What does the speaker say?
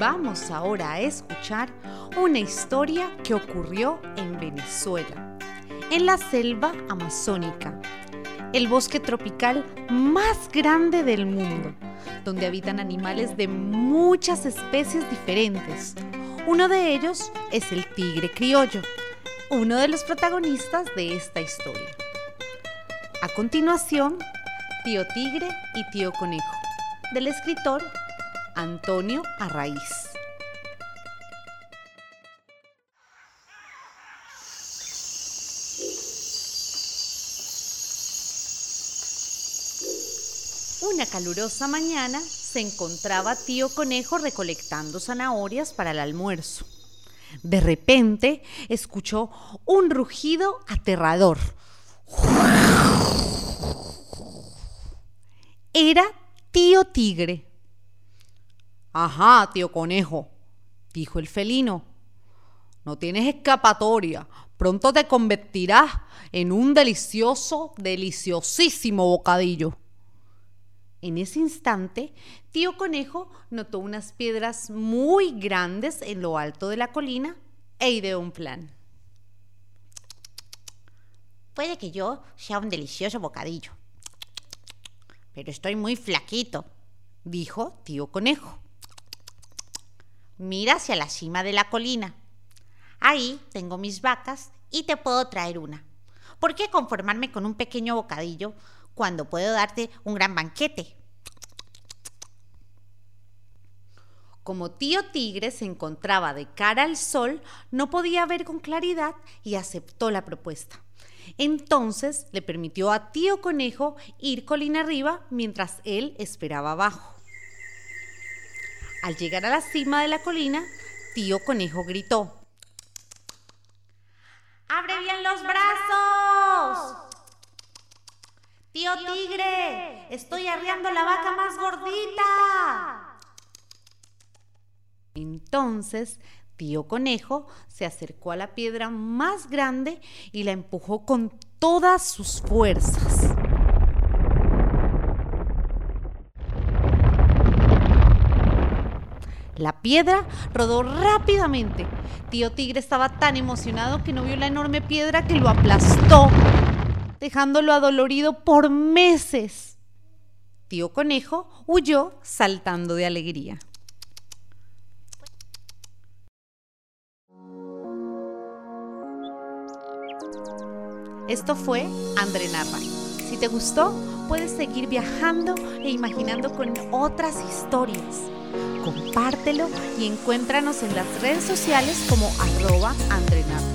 Vamos ahora a escuchar una historia que ocurrió en Venezuela, en la selva amazónica, el bosque tropical más grande del mundo, donde habitan animales de muchas especies diferentes. Uno de ellos es el tigre criollo, uno de los protagonistas de esta historia. A continuación, Tío Tigre y Tío Conejo, del escritor Antonio Arraiz. Una calurosa mañana se encontraba tío conejo recolectando zanahorias para el almuerzo. De repente escuchó un rugido aterrador. Era tío tigre. Ajá, tío conejo, dijo el felino. No tienes escapatoria. Pronto te convertirás en un delicioso, deliciosísimo bocadillo. En ese instante, tío conejo notó unas piedras muy grandes en lo alto de la colina e ideó un plan. Puede que yo sea un delicioso bocadillo, pero estoy muy flaquito, dijo tío conejo. Mira hacia la cima de la colina. Ahí tengo mis vacas y te puedo traer una. ¿Por qué conformarme con un pequeño bocadillo cuando puedo darte un gran banquete? Como tío tigre se encontraba de cara al sol, no podía ver con claridad y aceptó la propuesta. Entonces le permitió a tío conejo ir colina arriba mientras él esperaba abajo. Al llegar a la cima de la colina, tío conejo gritó. ¡Abre bien los brazos! Tío tigre, estoy arriando la vaca más gordita. Entonces, tío conejo se acercó a la piedra más grande y la empujó con todas sus fuerzas. La piedra rodó rápidamente. Tío Tigre estaba tan emocionado que no vio la enorme piedra que lo aplastó, dejándolo adolorido por meses. Tío Conejo huyó saltando de alegría. Esto fue André Narra. Si te gustó, puedes seguir viajando e imaginando con otras historias. Compártelo y encuéntranos en las redes sociales como arroba Andrenarra.